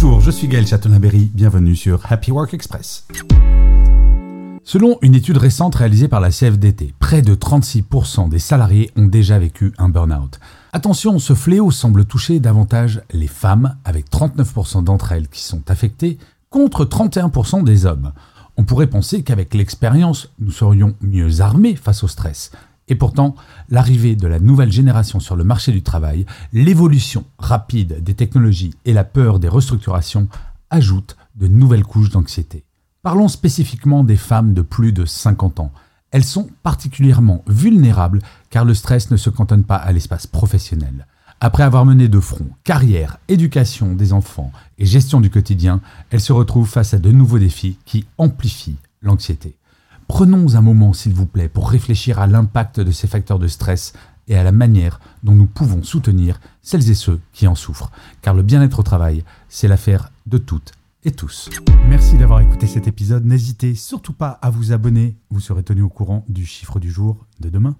Bonjour, je suis Gaël Chatonaberry, bienvenue sur Happy Work Express. Selon une étude récente réalisée par la CFDT, près de 36% des salariés ont déjà vécu un burn-out. Attention, ce fléau semble toucher davantage les femmes, avec 39% d'entre elles qui sont affectées, contre 31% des hommes. On pourrait penser qu'avec l'expérience, nous serions mieux armés face au stress. Et pourtant, l'arrivée de la nouvelle génération sur le marché du travail, l'évolution rapide des technologies et la peur des restructurations ajoutent de nouvelles couches d'anxiété. Parlons spécifiquement des femmes de plus de 50 ans. Elles sont particulièrement vulnérables car le stress ne se cantonne pas à l'espace professionnel. Après avoir mené de front carrière, éducation des enfants et gestion du quotidien, elles se retrouvent face à de nouveaux défis qui amplifient l'anxiété. Prenons un moment, s'il vous plaît, pour réfléchir à l'impact de ces facteurs de stress et à la manière dont nous pouvons soutenir celles et ceux qui en souffrent. Car le bien-être au travail, c'est l'affaire de toutes et tous. Merci d'avoir écouté cet épisode. N'hésitez surtout pas à vous abonner. Vous serez tenu au courant du chiffre du jour de demain.